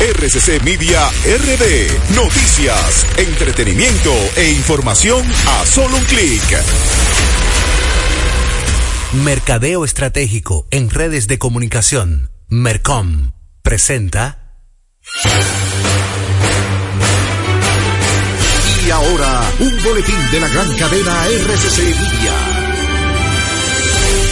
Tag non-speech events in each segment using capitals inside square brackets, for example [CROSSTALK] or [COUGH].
RCC Media RD. Noticias, entretenimiento e información a solo un clic. Mercadeo Estratégico en redes de comunicación. Mercom presenta. Y ahora, un boletín de la gran cadena RCC Media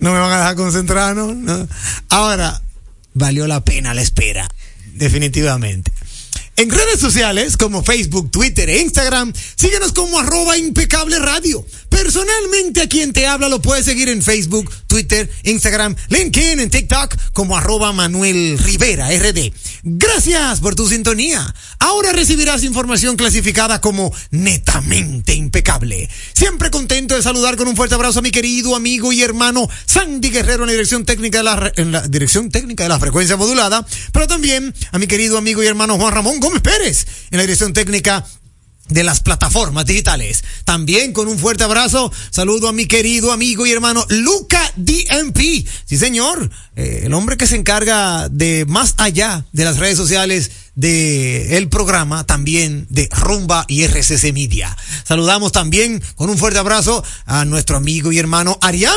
no me van a dejar concentrar, ¿no? No. Ahora, valió la pena la espera, definitivamente. En redes sociales como Facebook, Twitter e Instagram, síguenos como arroba impecable radio. Personalmente a quien te habla lo puedes seguir en Facebook, Twitter, Instagram, LinkedIn, en TikTok como arroba Manuel Rivera RD. Gracias por tu sintonía. Ahora recibirás información clasificada como netamente impecable. Siempre contento de saludar con un fuerte abrazo a mi querido amigo y hermano Sandy Guerrero en la dirección técnica de la, dirección técnica de la frecuencia modulada, pero también a mi querido amigo y hermano Juan Ramón Gómez Pérez en la dirección técnica de las plataformas digitales. También con un fuerte abrazo, saludo a mi querido amigo y hermano Luca DMP. Sí, señor, eh, el hombre que se encarga de más allá de las redes sociales de el programa también de Rumba y RCC Media. Saludamos también con un fuerte abrazo a nuestro amigo y hermano Arián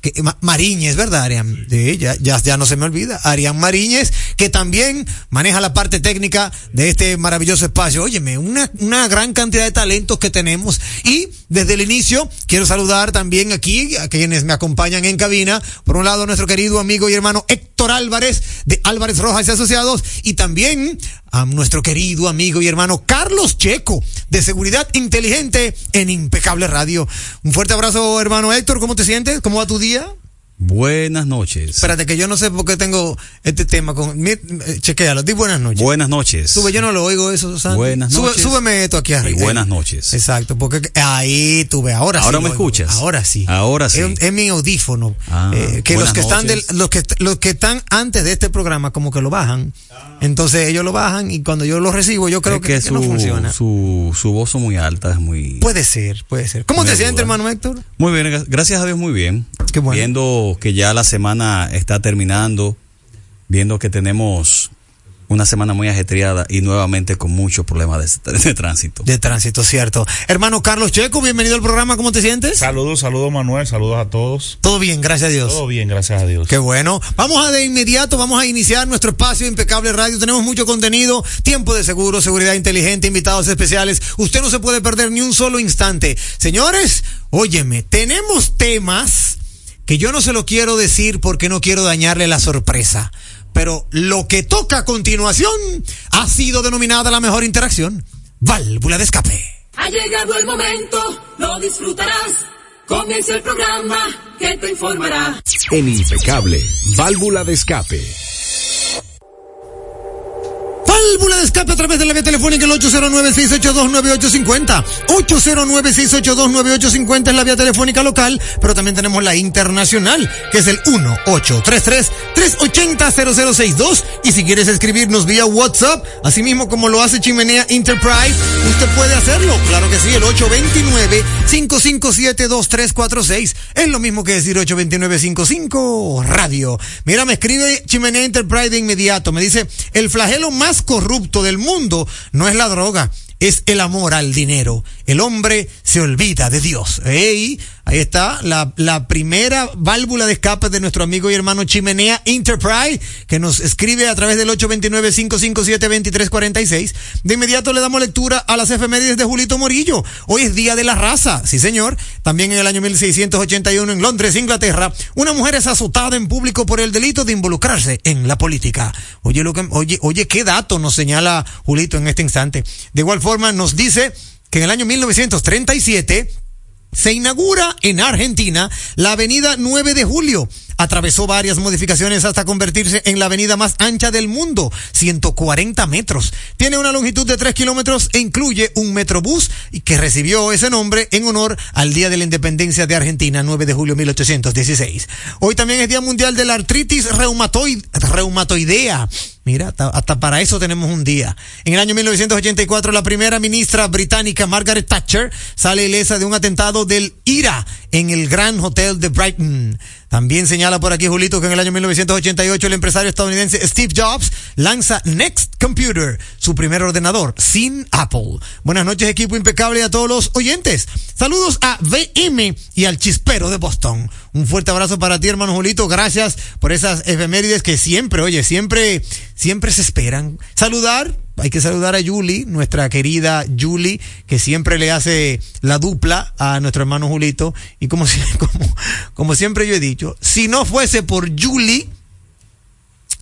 que, Ma- Mariñez, ¿verdad, Arián? Ella, ya, ya no se me olvida. Arián Mariñez, que también maneja la parte técnica de este maravilloso espacio. Óyeme, una, una gran cantidad de talentos que tenemos. Y desde el inicio, quiero saludar también aquí a quienes me acompañan en cabina. Por un lado, nuestro querido amigo y hermano Héctor Álvarez, de Álvarez Rojas y Asociados, y también a nuestro querido amigo y hermano Carlos Checo, de Seguridad Inteligente en Impecable Radio. Un fuerte abrazo, hermano Héctor, ¿cómo te sientes? ¿Cómo va tu día? Buenas noches. Espérate, que yo no sé por qué tengo este tema con. eh, chequéalo, di buenas noches. Buenas noches. Sube, yo no lo oigo eso, Sandy. Buenas Sube- noches. súbeme esto aquí arriba. Y buenas noches. Exacto, porque ahí tuve, ahora sí. ¿Ahora me oigo. escuchas? Ahora sí. Ahora sí. Es, es mi audífono. Ah, eh, que los que están del, los que los que están antes de este programa como que lo bajan. Entonces ellos lo bajan y cuando yo lo recibo yo creo Es que, que, que su, no funciona. Su, su voz muy alta, es muy... Puede ser, puede ser. ¿Cómo te sientes, hermano Héctor? Muy bien, gra- gracias a Dios, muy bien. Qué bueno. Viendo que ya la semana está terminando, viendo que tenemos una semana muy ajetreada y nuevamente con muchos problemas de, de tránsito. De tránsito, cierto. Hermano Carlos Checo, bienvenido al programa, ¿cómo te sientes? Saludos, saludos Manuel, saludos a todos. Todo bien, gracias a Dios. Todo bien, gracias a Dios. Qué bueno. Vamos a de inmediato, vamos a iniciar nuestro espacio Impecable Radio. Tenemos mucho contenido, tiempo de seguro, seguridad inteligente, invitados especiales. Usted no se puede perder ni un solo instante. Señores, óyeme, tenemos temas que yo no se lo quiero decir porque no quiero dañarle la sorpresa. Pero lo que toca a continuación ha sido denominada la mejor interacción. Válvula de escape. Ha llegado el momento, lo disfrutarás. Comienza el programa que te informará. En Impecable, válvula de escape. Válvula de escape a través de la vía telefónica el 809-682-9850. 809-682-9850 es la vía telefónica local, pero también tenemos la internacional, que es el 1833-380-0062. Y si quieres escribirnos vía WhatsApp, así mismo como lo hace Chimenea Enterprise, usted puede hacerlo. Claro que sí, el 829-557-2346. Es lo mismo que decir 829-55 radio. Mira, me escribe Chimenea Enterprise de inmediato. Me dice, el flagelo más corrupto del mundo no es la droga, es el amor al dinero. El hombre se olvida de Dios. Ahí está la, la primera válvula de escape de nuestro amigo y hermano Chimenea Enterprise, que nos escribe a través del 829-557-2346. De inmediato le damos lectura a las efemérides de Julito Morillo. Hoy es Día de la Raza, sí señor. También en el año 1681 en Londres, Inglaterra, una mujer es azotada en público por el delito de involucrarse en la política. Oye, lo que, oye, oye, qué dato nos señala Julito en este instante. De igual forma nos dice que en el año 1937 se inaugura en Argentina la avenida 9 de Julio. Atravesó varias modificaciones hasta convertirse en la avenida más ancha del mundo, 140 metros. Tiene una longitud de 3 kilómetros e incluye un metrobús que recibió ese nombre en honor al Día de la Independencia de Argentina, 9 de julio 1816. Hoy también es Día Mundial de la Artritis reumatoid- Reumatoidea. Mira, hasta, para eso tenemos un día. En el año 1984, la primera ministra británica, Margaret Thatcher, sale ilesa de un atentado del IRA en el Grand Hotel de Brighton. También señala por aquí, Julito, que en el año 1988 el empresario estadounidense Steve Jobs lanza Next Computer, su primer ordenador, sin Apple. Buenas noches, equipo impecable a todos los oyentes. Saludos a VM y al chispero de Boston. Un fuerte abrazo para ti, hermano Julito. Gracias por esas efemérides que siempre, oye, siempre, siempre se esperan. Saludar hay que saludar a Julie, nuestra querida Julie, que siempre le hace la dupla a nuestro hermano Julito. Y como, [LAUGHS] como, como siempre yo he dicho, si no fuese por Julie,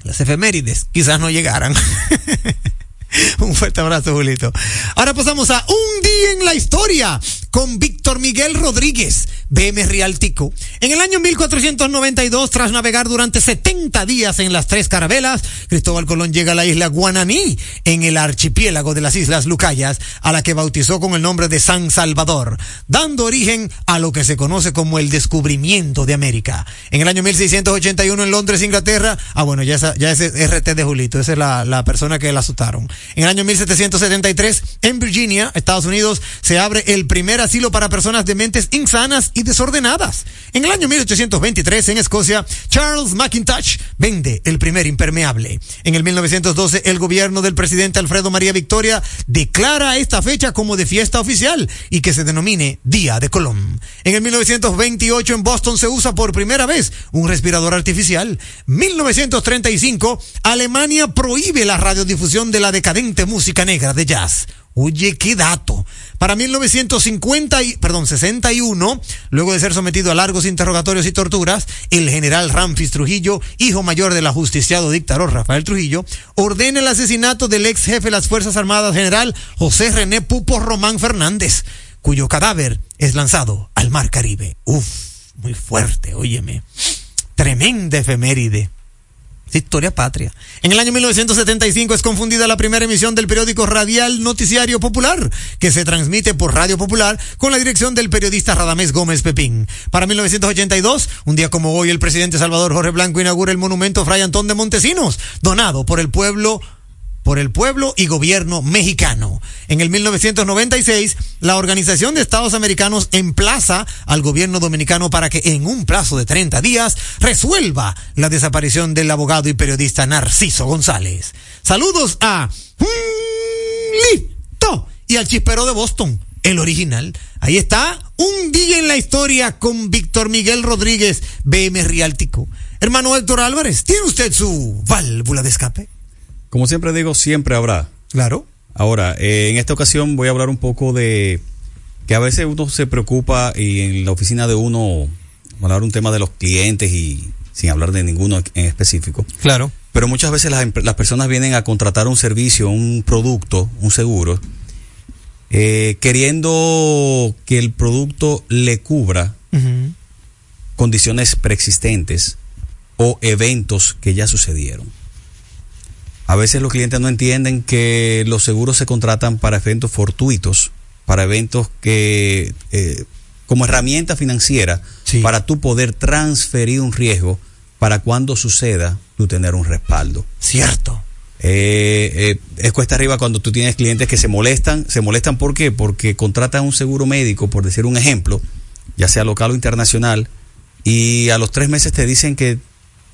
las efemérides quizás no llegaran. [LAUGHS] Un fuerte abrazo, Julito. Ahora pasamos a Un día en la historia con Víctor Miguel Rodríguez, BM Rialtico. En el año 1492, tras navegar durante 70 días en las tres carabelas, Cristóbal Colón llega a la isla Guananí, en el archipiélago de las Islas Lucayas, a la que bautizó con el nombre de San Salvador, dando origen a lo que se conoce como el descubrimiento de América. En el año 1681 en Londres, Inglaterra, ah bueno, ya, esa, ya ese es RT de Julito, esa es la, la persona que la asustaron. En el año 1773, en Virginia, Estados Unidos, se abre el primer asilo para personas de mentes insanas y desordenadas. En el año 1823, en Escocia, Charles McIntosh vende el primer impermeable. En el 1912, el gobierno del presidente Alfredo María Victoria declara esta fecha como de fiesta oficial y que se denomine Día de Colón. En el 1928, en Boston, se usa por primera vez un respirador artificial. 1935, Alemania prohíbe la radiodifusión de la decadente música negra de jazz. Oye, qué dato. Para 1950, y, perdón, 61, luego de ser sometido a largos interrogatorios y torturas, el general Ramfis Trujillo, hijo mayor del ajusticiado dictador Rafael Trujillo, ordena el asesinato del ex jefe de las Fuerzas Armadas general José René Pupo Román Fernández, cuyo cadáver es lanzado al Mar Caribe. Uf, muy fuerte, óyeme. Tremenda efeméride. Historia patria. En el año 1975 es confundida la primera emisión del periódico radial Noticiario Popular, que se transmite por Radio Popular con la dirección del periodista Radamés Gómez Pepín. Para 1982, un día como hoy, el presidente Salvador Jorge Blanco inaugura el monumento Fray Antón de Montesinos, donado por el pueblo por el pueblo y gobierno mexicano. En el 1996, la Organización de Estados Americanos emplaza al gobierno dominicano para que en un plazo de 30 días resuelva la desaparición del abogado y periodista Narciso González. Saludos a Lito y al chispero de Boston, el original. Ahí está, un día en la historia con Víctor Miguel Rodríguez, BM Riáltico. Hermano Héctor Álvarez, ¿tiene usted su válvula de escape? Como siempre digo, siempre habrá. Claro. Ahora, eh, en esta ocasión voy a hablar un poco de que a veces uno se preocupa y en la oficina de uno, hablar un tema de los clientes y sin hablar de ninguno en específico. Claro. Pero muchas veces las, las personas vienen a contratar un servicio, un producto, un seguro, eh, queriendo que el producto le cubra condiciones preexistentes o eventos que ya sucedieron. A veces los clientes no entienden que los seguros se contratan para eventos fortuitos, para eventos que, eh, como herramienta financiera, Sí. para tú poder transferir un riesgo para cuando suceda, tú tener un respaldo. Cierto. Eh, eh, es cuesta arriba cuando tú tienes clientes que se molestan. ¿Se molestan por qué? Porque contratan un seguro médico, por decir un ejemplo, ya sea local o internacional, y a los tres meses te dicen que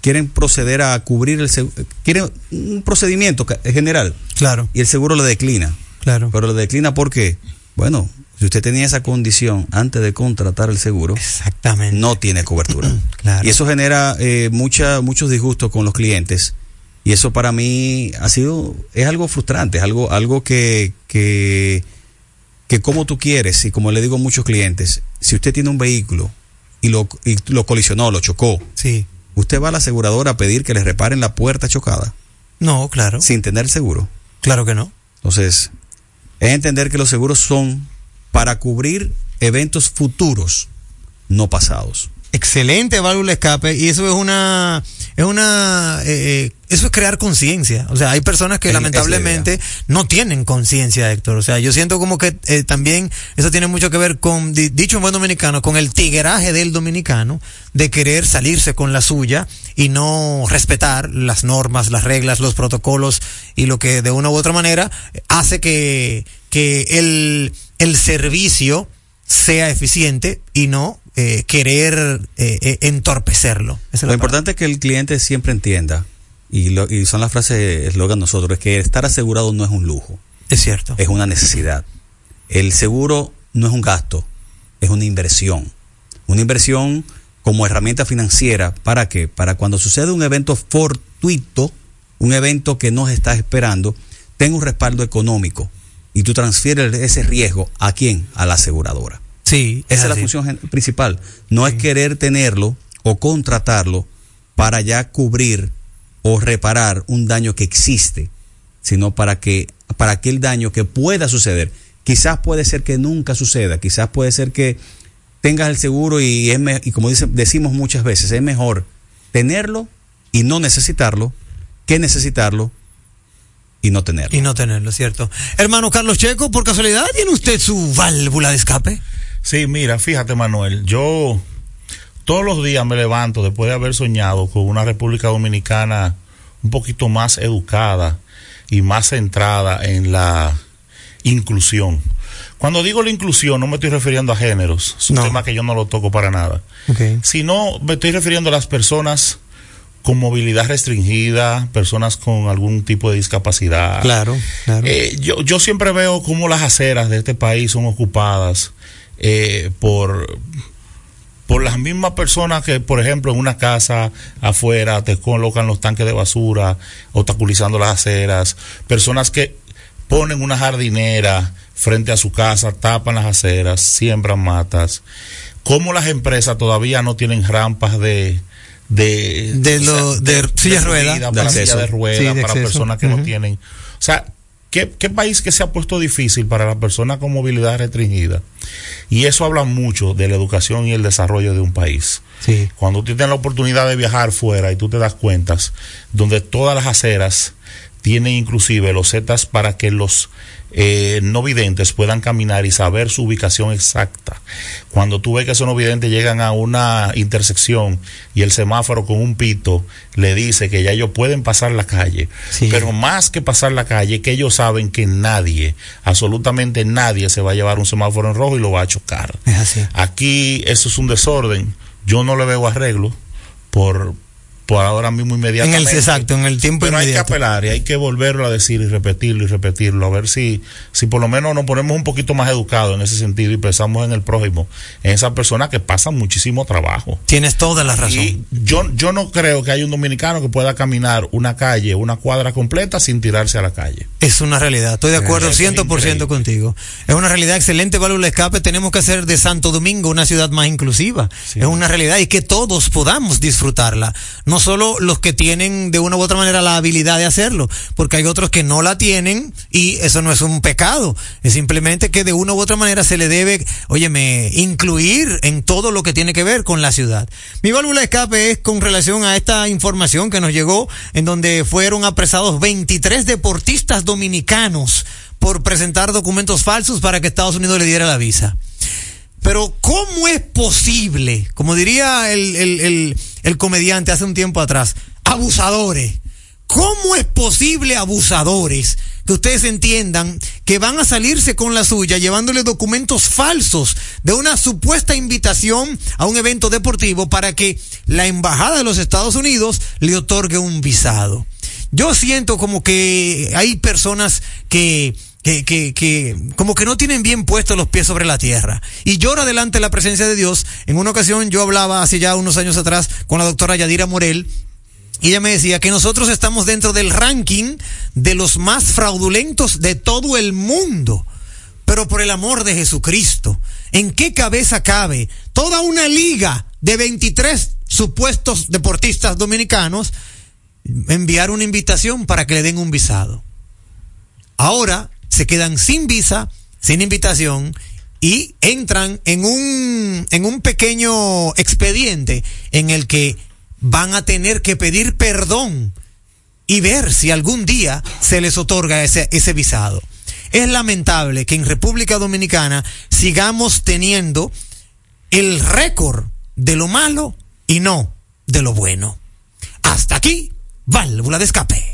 quieren proceder a cubrir el seguro, quieren un procedimiento general, Claro, y el seguro lo declina. claro. Pero lo declina porque, bueno, si usted tenía esa condición antes de contratar el seguro, Exactamente. no tiene cobertura. [CLEARS THROAT] Claro. Y eso genera eh, mucha, muchos disgustos con los clientes. Y eso para mí ha sido, es algo frustrante, es algo, algo que, que, que como tú quieres, y como le digo a muchos clientes, si usted tiene un vehículo y lo, y lo colisionó, lo chocó, Sí. Usted va a la aseguradora a pedir que le reparen la puerta chocada No, claro. sin tener seguro. Claro que no. Entonces, es entender que los seguros son para cubrir eventos futuros, no pasados. Excelente válvula escape y eso es una es una eh, eh, eso es crear conciencia. O sea hay personas que Es- es la lamentablemente no tienen conciencia Héctor. O sea yo siento como que eh, también eso tiene mucho que ver con di- dicho en buen dominicano con el tigueraje del dominicano de querer salirse con la suya y no respetar las normas las reglas los protocolos y lo que de una u otra manera hace que que el el servicio sea eficiente y no eh, querer eh, eh, entorpecerlo. Esa Lo importante es que el cliente siempre entienda, y, lo- y son las frases eslogan nosotros, es que estar asegurado no es un lujo. Es cierto. es una necesidad. El seguro no es un gasto, es una inversión. Una inversión como herramienta financiera, ¿para qué? Para cuando sucede un evento fortuito, un evento que no estás esperando, tenga un respaldo económico y tú transfieres ese riesgo a quién? A la aseguradora. Sí, Esa es la función principal. No es querer tenerlo o contratarlo para ya cubrir o reparar un daño que existe, sino para que para aquel daño que pueda suceder. Quizás puede ser que nunca suceda, quizás puede ser que tengas el seguro y es me- y como dice- decimos muchas veces, es mejor tenerlo y no necesitarlo que necesitarlo y no tenerlo. Y no tenerlo, ¿cierto? Hermano Carlos Checo, por casualidad, ¿tiene usted su válvula de escape? Sí, mira, fíjate Manuel, yo todos los días me levanto después de haber soñado con una República Dominicana un poquito más educada y más centrada en la inclusión. Cuando digo la inclusión, no me estoy refiriendo a géneros, es un No. tema que yo no lo toco para nada, sino me estoy refiriendo a las personas con movilidad restringida, personas con algún tipo de discapacidad. Claro, claro. Eh, yo, yo siempre veo cómo las aceras de este país son ocupadas eh, por, por las mismas personas que, por ejemplo, en una casa afuera te colocan los tanques de basura, obstaculizando las aceras, personas que ponen una jardinera frente a su casa, tapan las aceras, siembran matas. ¿Cómo las empresas todavía no tienen rampas de de, De lo- de silla de De silla de rueda, para personas que no tienen. O sea, ¿qué, ¿qué país que se ha puesto difícil para las personas con movilidad restringida? Y eso habla mucho de la educación y el desarrollo de un país. Sí. Cuando tú tienes la oportunidad de viajar fuera y tú te das cuentas, donde todas las aceras tienen inclusive los setas para que los eh, no videntes puedan caminar y saber su ubicación exacta. Cuando tú ves que esos no videntes llegan a una intersección y el semáforo con un pito le dice que ya ellos pueden pasar la calle, Sí. pero más que pasar la calle, que ellos saben que nadie, absolutamente nadie se va a llevar un semáforo en rojo y lo va a chocar. Es así. Aquí eso es un desorden. Yo no le veo arreglo por, por ahora mismo En inmediatamente. el, exacto, en el tiempo Pero hay que apelar y hay que volverlo a decir y repetirlo y repetirlo, a ver si, si por lo menos nos ponemos un poquito más educados en ese sentido y pensamos en el prójimo, en esas personas que pasan muchísimo trabajo. Tienes toda la razón. Y yo, yo no creo que haya un dominicano que pueda caminar una calle, una cuadra completa sin tirarse a la calle. Es una realidad, estoy de acuerdo es 100% increíble. contigo. Es una realidad excelente, válvula escape. Tenemos que hacer de Santo Domingo una ciudad más inclusiva. Es una realidad y que todos podamos disfrutarla. No solo los que tienen de una u otra manera la habilidad de hacerlo, porque hay otros que no la tienen y eso no es un pecado. Es simplemente que de una u otra manera se le debe, óyeme, incluir en todo lo que tiene que ver con la ciudad. Mi válvula de escape es con relación a esta información que nos llegó en donde fueron apresados 23 deportistas dominicanos por presentar documentos falsos para que Estados Unidos le diera la visa. Pero ¿cómo es posible, como diría el- el- el comediante hace un tiempo atrás, abusadores? ¿Cómo es posible abusadores que ustedes entiendan que van a salirse con la suya llevándole documentos falsos de una supuesta invitación a un evento deportivo para que la embajada de los Estados Unidos le otorgue un visado? Yo siento como que hay personas que, que, que, que como que no tienen bien puestos los pies sobre la tierra. Y llora delante de la presencia de Dios. En una ocasión yo hablaba hace ya unos años atrás con la doctora Yadira Morel. Y ella me decía que nosotros estamos dentro del ranking de los más fraudulentos de todo el mundo. Pero por el amor de Jesucristo, ¿en qué cabeza cabe toda una liga de 23 supuestos deportistas dominicanos enviar una invitación para que le den un visado? Ahora se quedan sin visa, sin invitación y entran en un, en un pequeño expediente en el que van a tener que pedir perdón y ver si algún día se les otorga ese, ese visado. Es lamentable que en República Dominicana sigamos teniendo el récord de lo malo y no de lo bueno. Hasta aquí, válvula de escape.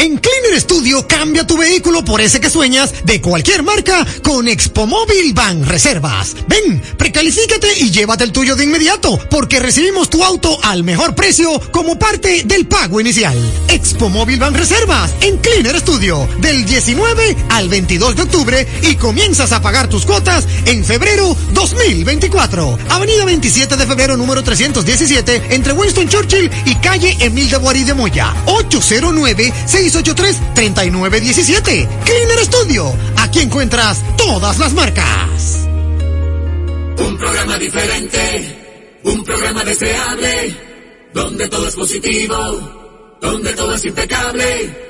En Cleaner Studio cambia tu vehículo por ese que sueñas de cualquier marca con Expo Móvil Van Reservas. Ven, precalifícate y llévate el tuyo de inmediato porque recibimos tu auto al mejor precio como parte del pago inicial. Expo Móvil Van Reservas en Cleaner Studio del 19 al 22 de octubre y comienzas a pagar tus cuotas en febrero 2024. Avenida 27 de febrero número 317 entre Winston Churchill y calle Emil de Boarí de Moya. 809-683-3917. Cleaner Studio. Aquí encuentras todas las marcas. Un programa diferente, un programa deseable, donde todo es positivo, donde todo es impecable.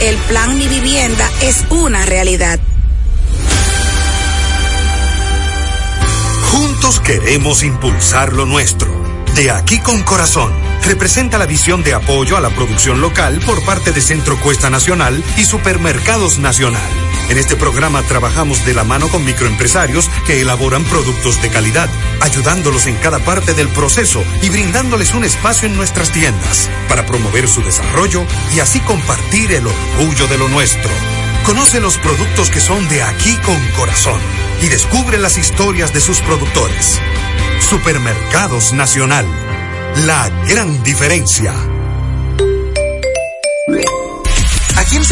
El plan Mi Vivienda es una realidad. Juntos queremos impulsar lo nuestro. De aquí con corazón. Representa la visión de apoyo a la producción local por parte de Centro Cuesta Nacional y Supermercados Nacional. En este programa trabajamos de la mano con microempresarios que elaboran productos de calidad, ayudándolos en cada parte del proceso y brindándoles un espacio en nuestras tiendas para promover su desarrollo y así compartir el orgullo de lo nuestro. Conoce los productos que son de aquí con corazón y descubre las historias de sus productores. Supermercados Nacional. La gran diferencia.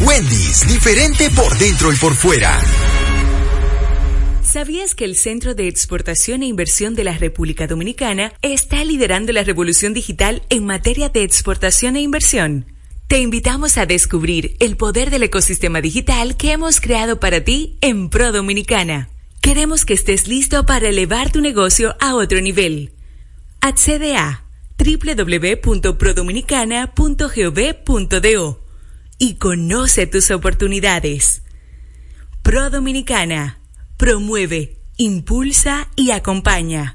Wendy's, diferente por dentro y por fuera. ¿Sabías que el Centro de Exportación e Inversión de la República Dominicana está liderando la revolución digital en materia de exportación e inversión? Te invitamos a descubrir el poder del ecosistema digital que hemos creado para ti en Pro Dominicana. Queremos que estés listo para elevar tu negocio a otro nivel. Accede a y conoce tus oportunidades. Pro Dominicana promueve, impulsa y acompaña.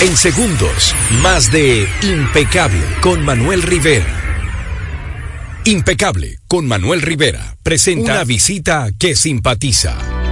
En segundos, más de Impecable con Manuel Rivera. Impecable con Manuel Rivera presenta una visita que simpatiza.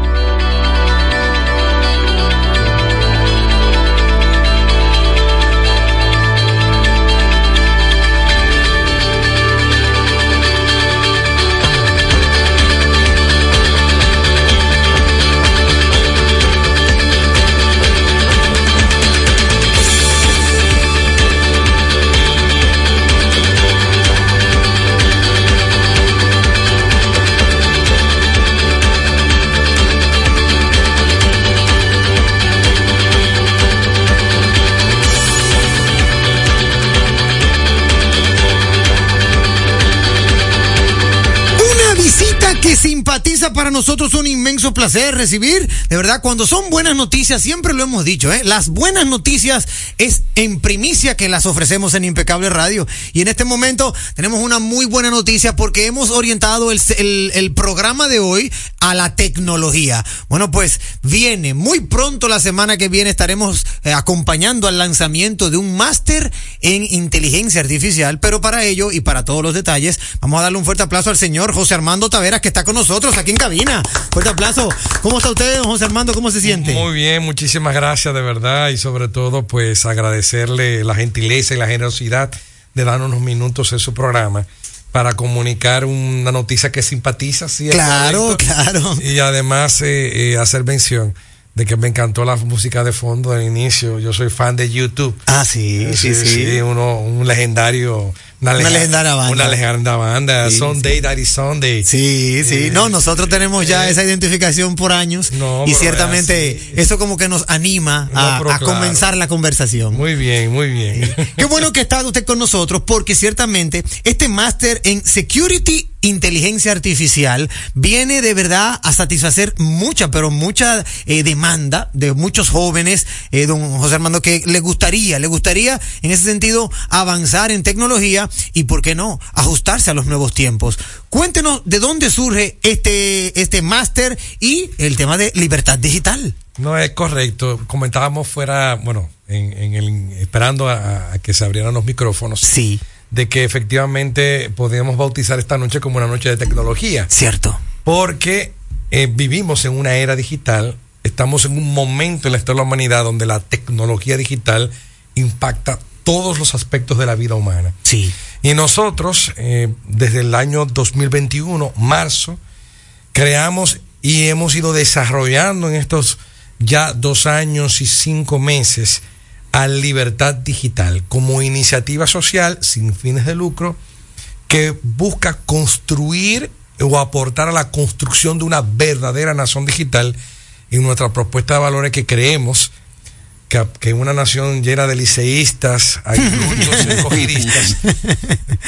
Para nosotros un inmenso placer recibir, de verdad, cuando son buenas noticias, siempre lo hemos dicho, ¿eh? las buenas noticias es en primicia que las ofrecemos en Impecable Radio. Y en este momento tenemos una muy buena noticia porque hemos orientado el programa de hoy a la tecnología. Bueno, pues viene muy pronto la semana que viene estaremos eh, acompañando al lanzamiento de un máster en inteligencia artificial, pero para ello y para todos los detalles, vamos a darle un fuerte aplauso al señor José Armando Taveras que está con nosotros aquí en cabina. Fuerte aplauso. ¿Cómo está usted, don José Armando? ¿Cómo se siente? Muy bien, muchísimas gracias de verdad y sobre todo pues agradecerle la gentileza y la generosidad de darnos unos minutos en su programa para comunicar una noticia que simpatiza, sí, Claro, claro. Y además eh, eh, hacer mención de que me encantó la música de fondo del inicio. Yo soy fan de YouTube. Ah, sí, sí, sí. uno, un legendario. Una legendaria banda. Una legendaria banda. Sí, Sunday, Daddy Sunday. Sí, sí. No, nosotros tenemos ya esa identificación por años No, y ciertamente eso como que nos anima a, claro. comenzar la conversación. Muy bien, muy bien. Qué bueno que está usted con nosotros porque ciertamente este máster en Security Inteligencia Artificial viene de verdad a satisfacer mucha, pero mucha eh, demanda de muchos jóvenes, eh, don José Armando, que le gustaría, le gustaría en ese sentido avanzar en tecnología y, ¿por qué no?, ajustarse a los nuevos tiempos. Cuéntenos de dónde surge este, este máster y el tema de libertad digital. No es correcto. Comentábamos fuera, bueno, en, en el, esperando a, a que se abrieran los micrófonos. Sí. De que efectivamente podíamos bautizar esta noche como una noche de tecnología. Cierto. Porque eh, vivimos en una era digital, estamos en un momento en la historia de la humanidad donde la tecnología digital impacta todos los aspectos de la vida humana. Sí. Y nosotros, eh, desde el año 2021, marzo, creamos y hemos ido desarrollando en estos ya dos años y cinco meses a Libertad Digital como iniciativa social sin fines de lucro que busca construir o aportar a la construcción de una verdadera nación digital en nuestra propuesta de valores que creemos que, que una nación llena de liceístas, agricultos [LAUGHS] y escogidistas,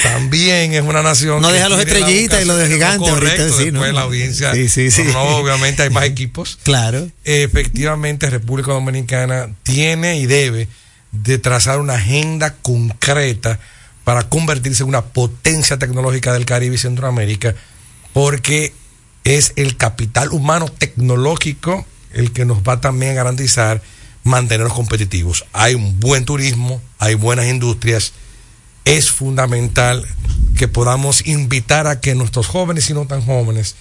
también es una nación No que deja los estrellitas y los de gigantes no, ahorita, correcto, sí, después ¿no? la audiencia Sí, sí, sí. no, obviamente hay más equipos [LAUGHS] Claro. efectivamente República Dominicana tiene y debe de trazar una agenda concreta para convertirse en una potencia tecnológica del Caribe y Centroamérica, porque es el capital humano tecnológico el que nos va también a garantizar mantenernos competitivos. Hay un buen turismo, hay buenas industrias, es fundamental que podamos invitar a que nuestros jóvenes y no tan jóvenes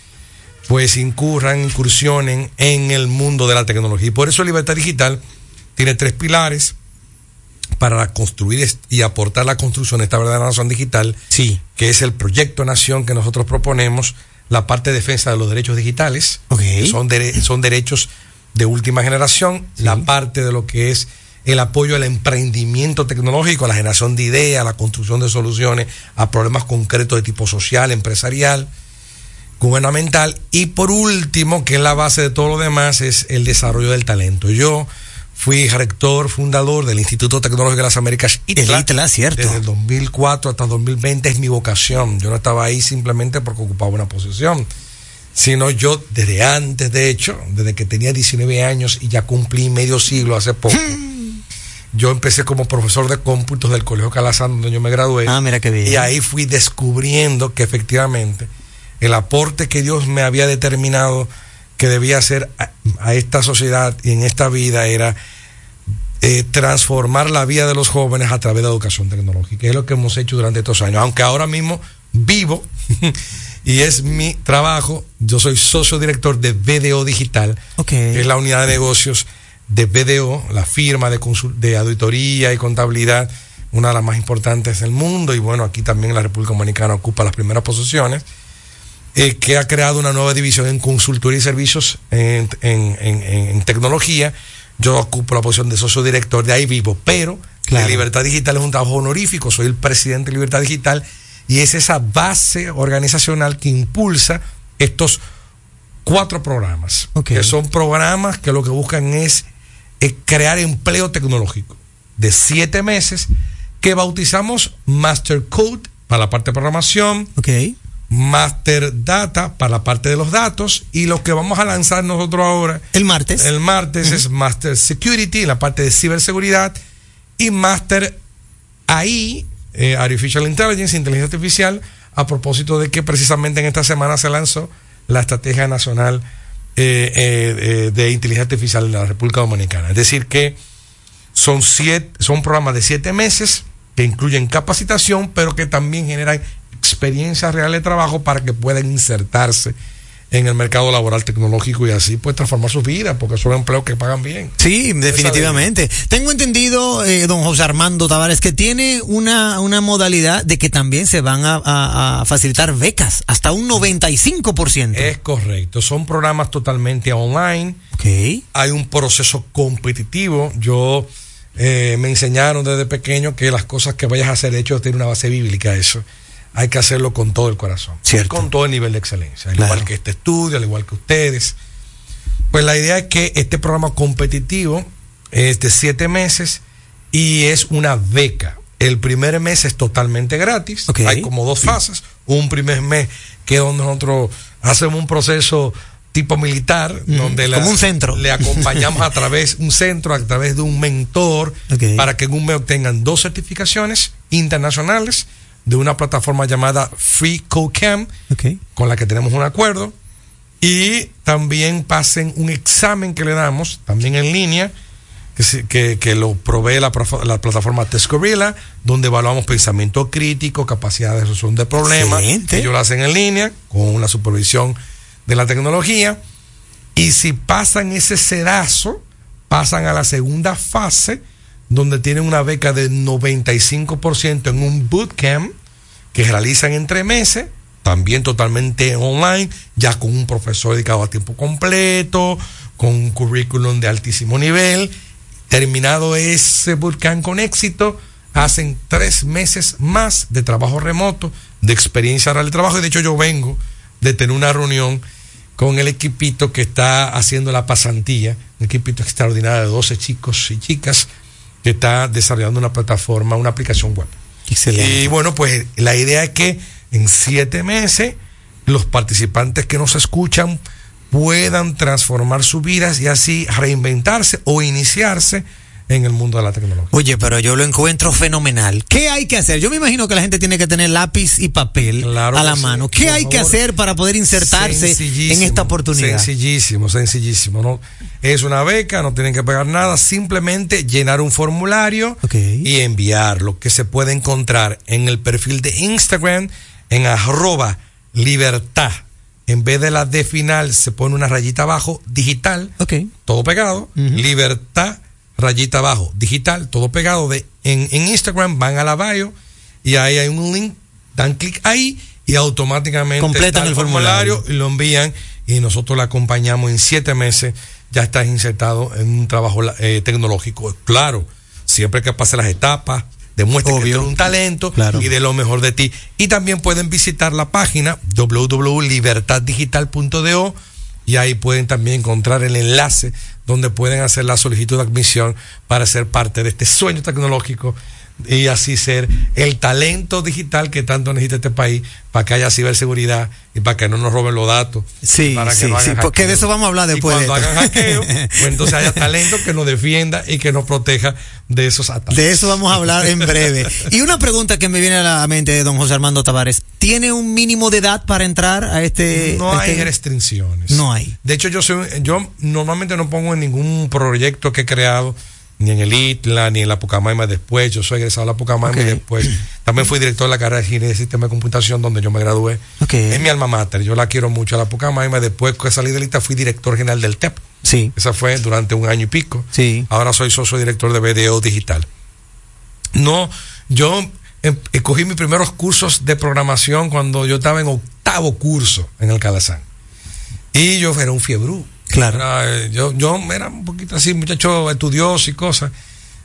pues incurran, incursionen en el mundo de la tecnología. Y por eso Libertad Digital tiene tres pilares para construir y aportar la construcción de esta verdadera nación digital, sí. que es el proyecto nación que nosotros proponemos, la parte de defensa de los derechos digitales, que son, dere- son derechos de última generación, la parte de lo que es el apoyo al emprendimiento tecnológico, a la generación de ideas, a la construcción de soluciones a problemas concretos de tipo social, empresarial, gubernamental y por último, que es la base de todo lo demás, es el desarrollo del talento. Yo fui rector fundador del Instituto Tecnológico de las Américas, ITLA, ITLA, cierto. desde el 2004 hasta el 2020 es mi vocación. Yo no estaba ahí simplemente porque ocupaba una posición, sino yo desde antes, de hecho, desde que tenía 19 años y ya cumplí medio siglo hace poco. Yo empecé como profesor de cómputos del Colegio Calazán, donde yo me gradué. Ah, mira qué bien. Y ahí fui descubriendo que efectivamente el aporte que Dios me había determinado que debía hacer a, a esta sociedad y en esta vida era eh, transformar la vida de los jóvenes a través de la educación tecnológica, es lo que hemos hecho durante estos años. Aunque ahora mismo vivo y es mi trabajo, yo soy socio director de BDO Digital, que es la unidad de negocios de BDO, la firma de, de auditoría y contabilidad, una de las más importantes del mundo, y bueno, aquí también la República Dominicana ocupa las primeras posiciones, eh, que ha creado una nueva división en consultoría y servicios en, en- en- en- en tecnología. Yo ocupo la posición de socio director, de ahí vivo, pero Claro. de Libertad Digital es un trabajo honorífico, soy el presidente de Libertad Digital y es esa base organizacional que impulsa estos cuatro programas, que son programas que lo que buscan es, crear empleo tecnológico de siete meses que bautizamos Master Code para la parte de programación, Master Data para la parte de los datos y lo que vamos a lanzar nosotros ahora el martes. el martes es Master Security la parte de ciberseguridad y Master AI eh, Artificial Intelligence inteligencia artificial a propósito de que precisamente en esta semana se lanzó la estrategia nacional eh, eh, de inteligencia artificial de la República Dominicana. Es decir que son siete son programas de siete meses que incluyen capacitación pero que también generan experiencia real de trabajo para que puedan insertarse en el mercado laboral tecnológico y así pues transformar sus vidas, porque son empleos que pagan bien. Sí, definitivamente. Tengo entendido, eh, don José Armando Tavares, que tiene una, una modalidad de que también se van a, a- a facilitar becas, hasta un 95%. Es correcto, son programas totalmente online. Hay un proceso competitivo. Yo eh, me enseñaron desde pequeño que las cosas que vayas a hacer, de hecho, tiene una base bíblica eso. Hay que hacerlo con todo el corazón, con todo el nivel de excelencia, al igual que este estudio, al igual que ustedes. Pues la idea es que este programa competitivo es de siete meses y es una beca. El primer mes es totalmente gratis. Hay como dos fases. Un primer mes que es donde nosotros hacemos un proceso tipo militar, donde como un centro. le acompañamos a través un centro, a través de un mentor, para que en un mes obtengan dos certificaciones internacionales de una plataforma llamada Free Codecamp, con la que tenemos un acuerdo, y también pasen un examen que le damos, también en línea, que, que, que lo provee la, la plataforma Test Gorilla, donde evaluamos pensamiento crítico, capacidad de resolución de problemas. Excelente. Ellos lo hacen en línea, con la supervisión de la tecnología. Y si pasan ese sedazo, pasan a la segunda fase, donde tienen una beca de 95% en un bootcamp que realizan entre meses, también totalmente online, ya con un profesor dedicado a tiempo completo, con un currículum de altísimo nivel. Terminado ese bootcamp con éxito, hacen tres meses más de trabajo remoto, de experiencia real de trabajo. Y de hecho yo vengo de tener una reunión con el equipito que está haciendo la pasantía, un equipito extraordinario de 12 chicos y chicas que está desarrollando una plataforma, una aplicación web. Excelente. Y bueno, pues la idea es que en siete meses los participantes que nos escuchan puedan transformar sus vidas y así reinventarse o iniciarse en el mundo de la tecnología. Oye, pero yo lo encuentro fenomenal. ¿Qué hay que hacer? Yo me imagino que la gente tiene que tener lápiz y papel a la sí, mano. ¿Qué hay que hacer para poder insertarse en esta oportunidad? Sencillísimo, sencillísimo. ¿no? Es una beca, no tienen que pagar nada, simplemente llenar un formulario y enviarlo, que se puede encontrar en el perfil de Instagram en arroba libertad. En vez de la D final se pone una rayita abajo, digital, todo pegado, libertad, rayita abajo, digital, todo pegado. De, en, en Instagram van a la bio y ahí hay un link, dan clic ahí y automáticamente Completan el formulario. y lo envían y nosotros le acompañamos en siete meses, ya estás insertado en un trabajo eh, tecnológico. Claro, siempre que pase las etapas, demuestre que tienes un talento y de lo mejor de ti. Y también pueden visitar la página www.libertaddigital.do y ahí pueden también encontrar el enlace donde pueden hacer la solicitud de admisión para ser parte de este sueño tecnológico y así ser el talento digital que tanto necesita este país para que haya ciberseguridad y para que no nos roben los datos. Sí, para que sí, no sí, porque de eso vamos a hablar después de cuando hagan hackeo, [LAUGHS] pues entonces haya talento que nos defienda y que nos proteja de esos ataques. De eso vamos a hablar en breve. Y una pregunta que me viene a la mente de don José Armando Tavares. ¿Tiene un mínimo de edad para entrar a este...? No a hay este- restricciones. No hay. De hecho, yo soy, yo normalmente no pongo en ningún proyecto que he creado, ni en el ITLA, ni en la Pucamaima después. Yo soy egresado a la Pucamaima y después. También fui director de la carrera de Ingeniería de Sistema de Computación, donde yo me gradué. Es mi alma mater. Yo la quiero mucho a la Pucamaima. Después que salí del ITLA, fui director general del TEP. Sí. Esa fue durante un año y pico. Sí. Ahora soy socio director de BDO Digital. No, yo eh, cogí mis primeros cursos de programación cuando yo estaba en octavo curso en el Calazán. Y yo era un fiebrú. Claro. Era, eh, yo, yo era un poquito así, muchacho estudioso y cosas.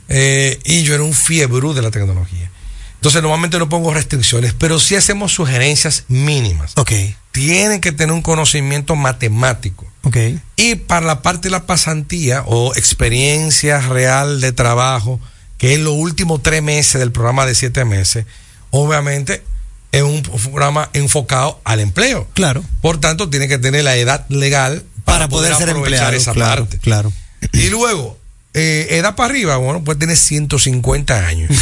eh, y yo era un fiebrú de la tecnología. Entonces, normalmente no pongo restricciones, pero sí hacemos sugerencias mínimas. Ok. Tienen que tener un conocimiento matemático. Ok. Y para la parte de la pasantía o experiencia real de trabajo, que es los últimos tres meses del programa de siete meses, obviamente es un programa enfocado al empleo. Claro. Por tanto, tiene que tener la edad legal Para poder ser empleado, esa claro, parte. claro. Y luego, eh, edad para arriba, bueno, pues tiene 150 años. [LAUGHS]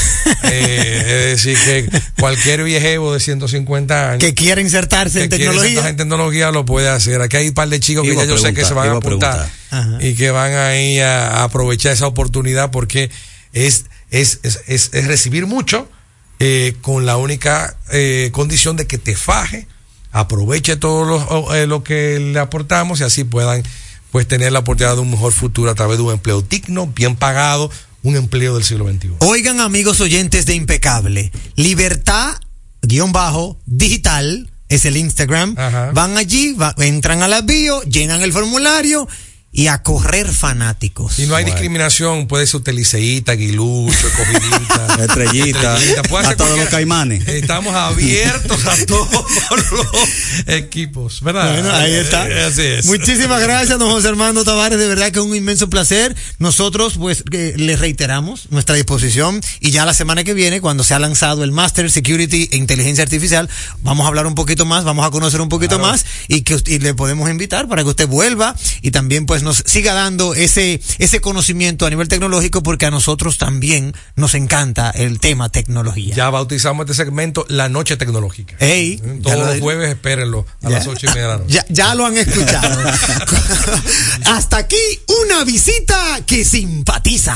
Eh, es decir, que cualquier viejevo de 150 años Que quiera insertarse en que tecnología. insertarse en tecnología lo puede hacer. Aquí hay un par de chicos que ya yo sé que se van a apuntar a y que van ahí a, a aprovechar esa oportunidad porque es, es, es, es- recibir mucho eh, con la única condición de que te faje, aproveche todo lo, eh, lo que le aportamos y así puedan pues tener la oportunidad de un mejor futuro a través de un empleo digno, bien pagado, un empleo del siglo XXI. Oigan, amigos oyentes de Impecable, libertad guion bajo digital es el Instagram. Ajá. Van allí, va- entran a la bio, llenan el formulario y a correr fanáticos. Y no hay discriminación, puede ser usted liceíta, aguilucho, cogidita, [LAUGHS] Estrellita, puede ser a todos los caimanes. Estamos abiertos a [LAUGHS] todos los equipos, ¿verdad? Bueno, ahí está. Eh, Así es. Muchísimas gracias, don José Armando Tavares. De verdad que es un inmenso placer. Nosotros, pues, eh, les reiteramos nuestra disposición. Y ya la semana que viene, cuando se ha lanzado el Master Security e Inteligencia Artificial, vamos a hablar un poquito más, vamos a conocer un poquito más y que usted- y le podemos invitar para que usted vuelva y también, pues, nos siga dando ese, ese conocimiento a nivel tecnológico, porque a nosotros también nos encanta el tema tecnología. Ya bautizamos este segmento La Noche Tecnológica. Ey, Todos lo- los jueves, espérenlo a Ya. las ocho y media de la noche. Ya, ya lo han escuchado. [LAUGHS] Hasta aquí una visita que simpatiza.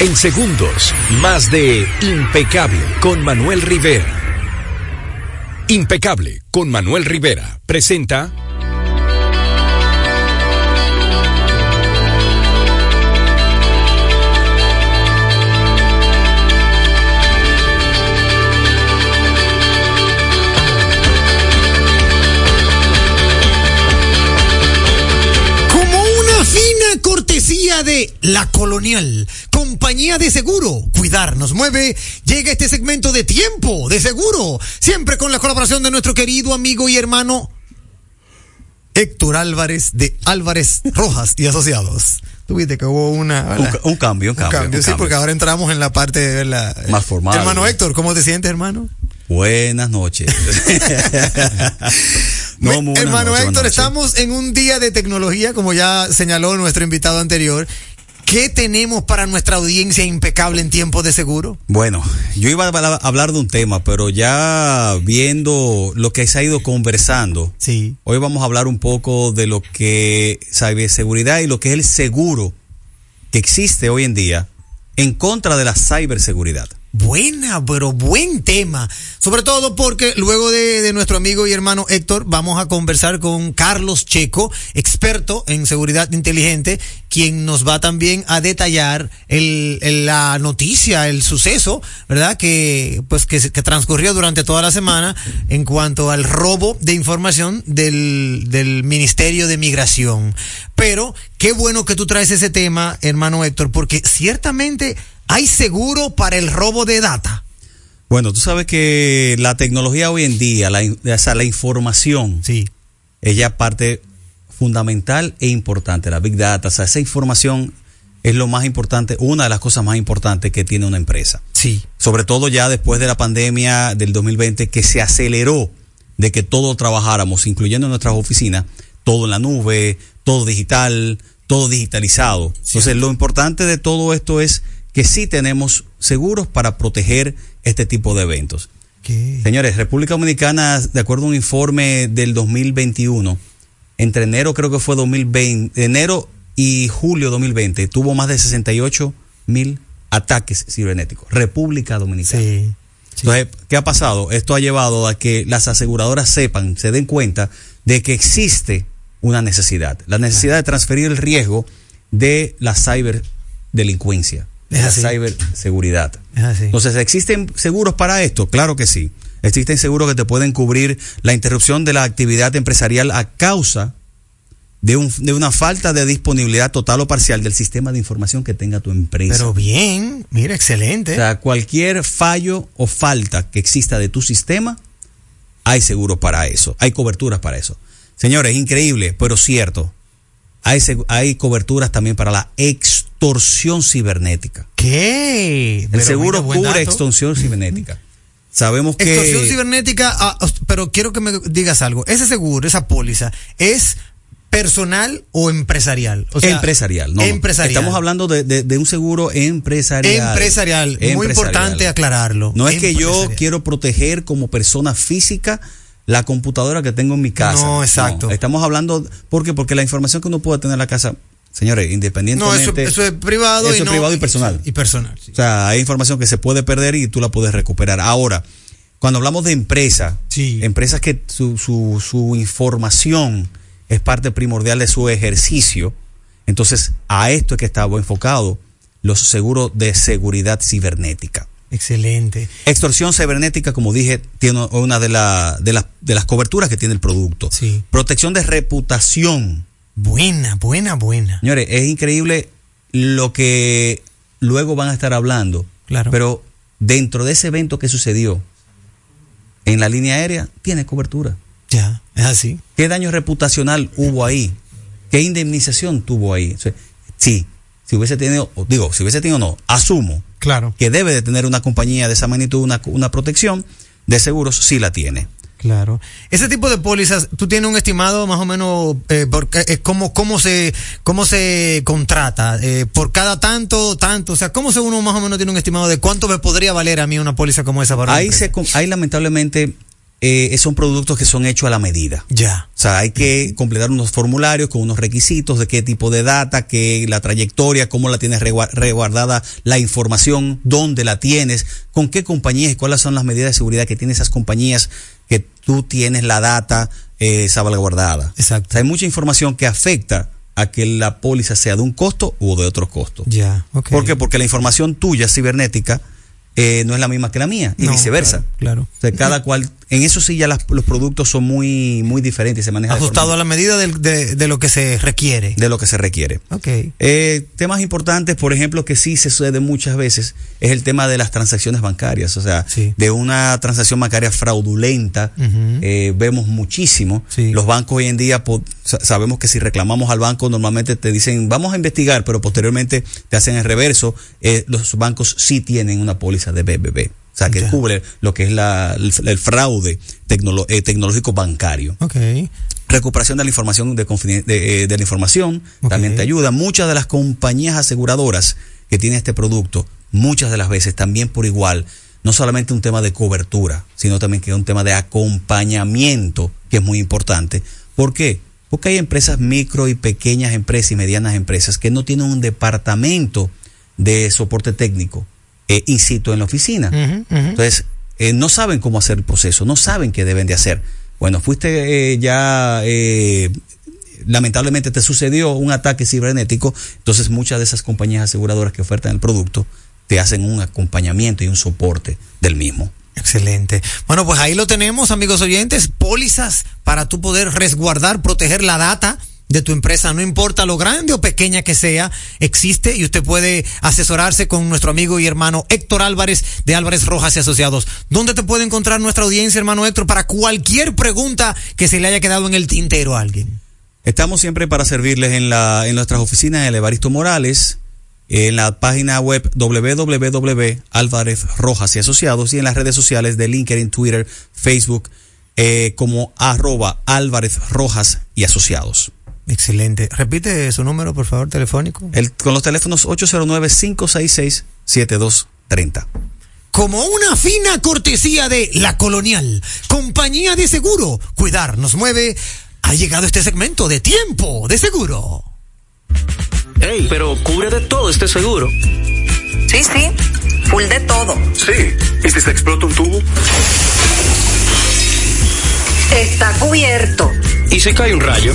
En segundos, más de Impecable con Manuel Rivera. Impecable con Manuel Rivera presenta Como una fina cortesía de La Colonial, compañía de seguro, cuidar nos mueve, llega este segmento de tiempo de seguro, siempre con la colaboración de nuestro querido amigo y hermano Héctor Álvarez de Álvarez Rojas y Asociados. Tuviste que hubo una... Un, cambio, un cambio. sí, cambio. porque ahora entramos en la parte de la... Más formal. Hermano Héctor, ¿cómo te sientes, hermano? Buenas noches. [LAUGHS] no, Hermano Héctor, estamos en un día de tecnología, como ya señaló nuestro invitado anterior. ¿Qué tenemos para nuestra audiencia impecable en tiempos de seguro? Bueno, yo iba a hablar- de un tema, pero ya viendo lo que se ha ido conversando, sí. hoy vamos a hablar un poco de lo que ciberseguridad y lo que es el seguro que existe hoy en día en contra de la ciberseguridad. Buena, pero buen tema. Sobre todo porque luego de, de, nuestro amigo y hermano Héctor vamos a conversar con Carlos Checo, experto en seguridad inteligente, quien nos va también a detallar el, el, la noticia, el suceso, ¿verdad? Que pues que, que, transcurrió durante toda la semana en cuanto al robo de información del, del Ministerio de Migración. Pero qué bueno que tú traes ese tema, hermano Héctor, porque ciertamente ¿Hay seguro para el robo de data? Bueno, tú sabes que la tecnología hoy en día, la, o sea, la información, sí. es ya parte fundamental e importante, la Big Data, o sea, esa información es lo más importante, una de las cosas más importantes que tiene una empresa. Sí. Sobre todo ya después de la pandemia del 2020 que se aceleró de que todo trabajáramos, incluyendo nuestras oficinas, todo en la nube, todo digital, todo digitalizado. Sí. Entonces, lo importante de todo esto es que sí tenemos seguros para proteger este tipo de eventos. ¿Qué? Señores, República Dominicana, de acuerdo a un informe del 2021, entre enero creo que fue 2020, enero y julio 2020, tuvo más de 68 mil ataques cibernéticos. República Dominicana. Sí, sí. Entonces, ¿qué ha pasado? Esto ha llevado a que las aseguradoras sepan, se den cuenta de que existe una necesidad, la necesidad de transferir el riesgo de la ciberdelincuencia Es la ciberseguridad. Entonces, ¿existen seguros para esto? Claro que sí. Existen seguros que te pueden cubrir la interrupción de la actividad empresarial a causa de, un, de una falta de disponibilidad total o parcial del sistema de información que tenga tu empresa. Pero bien, mira, excelente. O sea, cualquier fallo o falta que exista de tu sistema, hay seguros para eso, hay coberturas para eso. Señores, increíble, pero cierto. Hay, hay coberturas también para la extorsión cibernética. ¿Qué? El Pero seguro mira, cubre extorsión cibernética. Sabemos que Extorsión cibernética, ah, pero quiero que me digas algo. Ese seguro, esa póliza, ¿es personal o empresarial? O sea, empresarial, no. Empresarial. Estamos hablando de, de- de un seguro empresarial. Empresarial. Muy Empresarial. importante aclararlo. No es que yo quiero proteger como persona física la computadora que tengo en mi casa. No, exacto. estamos hablando, ¿por qué? Porque la información que uno puede tener en la casa, señores, No, independientemente. eso, eso es privado eso y es no- privado y personal. Y personal. sí. O sea, hay información que se puede perder y tú la puedes recuperar. Ahora, cuando hablamos de empresa, empresas que su, su, su información es parte primordial de su ejercicio, entonces a esto es que estaba enfocado los seguros de seguridad cibernética. Excelente. Extorsión cibernética, como dije, tiene una de, la- de, las, de las coberturas que tiene el producto. Sí. Protección de reputación. Buena, buena, buena. Señores, es increíble lo que luego van a estar hablando. Claro. Pero dentro de ese evento que sucedió en la línea aérea, tiene cobertura. Ya, es así. ¿Qué daño reputacional hubo ahí? ¿Qué indemnización tuvo ahí? O sea, sí, si hubiese tenido, digo, si hubiese tenido no, asumo Claro. que debe de tener una compañía de esa magnitud una, una protección de seguros, sí la tiene. Claro. Ese tipo de pólizas, tú tienes un estimado más o menos eh, por, eh, cómo, cómo se cómo se contrata eh, por cada tanto tanto, o sea, cómo se uno más o menos tiene un estimado de cuánto me podría valer a mí una póliza como esa para Ahí, se, ahí lamentablemente eh, son productos que son hechos a la medida. Ya. O sea, hay que completar unos formularios con unos requisitos de qué tipo de data, qué la trayectoria, cómo la tienes regua- resguardada la información, dónde la tienes, con qué compañías y cuáles son las medidas de seguridad que tienen esas compañías que tú tienes la data eh, salvaguardada. Exacto. O sea, hay mucha información que afecta a que la póliza sea de un costo u de otro costo. Ya, ok. ¿Por qué? Porque la información tuya cibernética eh, no es la misma que la mía y No, viceversa. Claro. O sea, cada cual, en eso sí ya las- los productos son muy, muy diferentes, se manejan de Ajustado forma- a la medida de, de lo que se requiere. de lo que se requiere. Ok. Eh, temas importantes, por ejemplo, que sí se sucede muchas veces, es el tema de las transacciones bancarias. O sea, de una transacción bancaria fraudulenta, eh, vemos muchísimo. Los bancos hoy en día sabemos que si reclamamos al banco, normalmente te dicen, vamos a investigar, pero posteriormente te hacen el reverso. Eh, los bancos sí tienen una póliza de BBB. O sea, que cubre lo que es la- el, el fraude tecnolo- eh, tecnológico bancario Ok. recuperación de la información de, de, eh, de la información también te ayuda muchas de las compañías aseguradoras que tienen este producto muchas de las veces también por igual no solamente un tema de cobertura sino también que es un tema de acompañamiento que es muy importante ¿por qué? porque hay empresas micro y pequeñas empresas y medianas empresas que no tienen un departamento de soporte técnico eh, in situ en la oficina. Entonces, eh, no saben cómo hacer el proceso, no saben qué deben de hacer. Bueno, fuiste eh, ya, eh, lamentablemente te sucedió un ataque cibernético, entonces muchas de esas compañías aseguradoras que ofertan el producto te hacen un acompañamiento y un soporte del mismo. Excelente. Bueno, pues ahí lo tenemos, amigos oyentes, pólizas para tú poder resguardar, proteger la data de tu empresa, no importa lo grande o pequeña que sea, existe y usted puede asesorarse con nuestro amigo y hermano Héctor Álvarez de Álvarez Rojas y Asociados. ¿Dónde te puede encontrar nuestra audiencia, hermano Héctor, para cualquier pregunta que se le haya quedado en el tintero a alguien? Estamos siempre para servirles en, la, en nuestras oficinas de Evaristo Morales, en la página web www.alvarez Rojas y Asociados y en las redes sociales de LinkedIn, Twitter, Facebook, eh, como arroba Álvarez Rojas y Asociados. Excelente. Repite su número, por favor, telefónico. El, con los teléfonos 809-566-7230. Como una fina cortesía de La Colonial, compañía de seguro, cuidar nos mueve, ha llegado este segmento de tiempo de seguro. Ey, pero cubre de todo este seguro. Sí, sí, full de todo. Sí. ¿Y si se explota un tubo? Está cubierto. ¿Y si cae un rayo?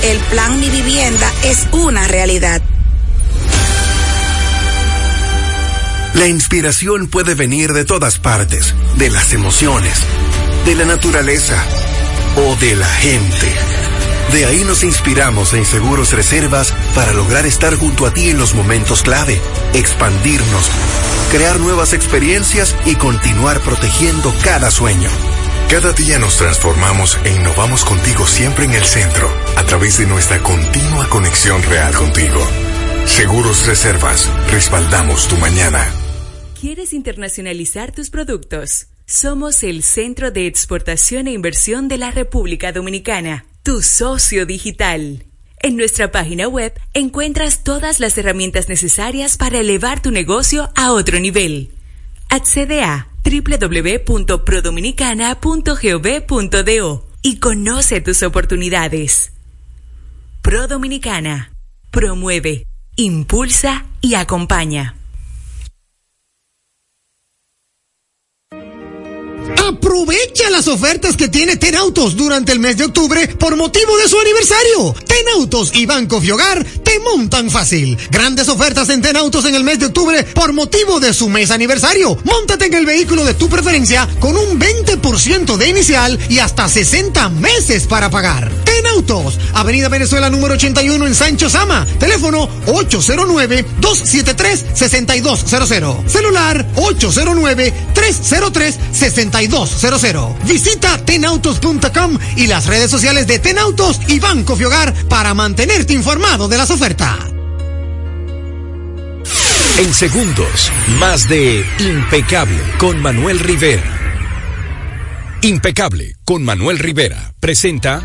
El plan Mi Vivienda es una realidad. La inspiración puede venir de todas partes, de las emociones, de la naturaleza o de la gente. De ahí nos inspiramos en Seguros Reservas para lograr estar junto a ti en los momentos clave, expandirnos, crear nuevas experiencias y continuar protegiendo cada sueño. Cada día nos transformamos e innovamos contigo siempre en el centro, a través de nuestra continua conexión real contigo. Seguros Reservas, respaldamos tu mañana. ¿Quieres internacionalizar tus productos? Somos el Centro de Exportación e Inversión de la República Dominicana, tu socio digital. En nuestra página web encuentras todas las herramientas necesarias para elevar tu negocio a otro nivel. Accede a www.prodominicana.gov.do y conoce tus oportunidades. Pro Dominicana. Promueve, impulsa y acompaña. Aprovecha las ofertas que tiene Tenautos durante el mes de octubre por motivo de su aniversario. Tenautos y Banco Fiogar te montan fácil. Grandes ofertas en Tenautos en el mes de octubre por motivo de su mes aniversario. Móntate en el vehículo de tu preferencia con un 20% de inicial y hasta 60 meses para pagar. Tenautos, Avenida Venezuela número 81 en Sancho Sama. Teléfono 809-273-6200. Celular 809-303-6200. Visita tenautos.com y las redes sociales de Tenautos y Banco Fiogar para mantenerte informado de las ofertas. En segundos, más de Impecable con Manuel Rivera. Impecable con Manuel Rivera presenta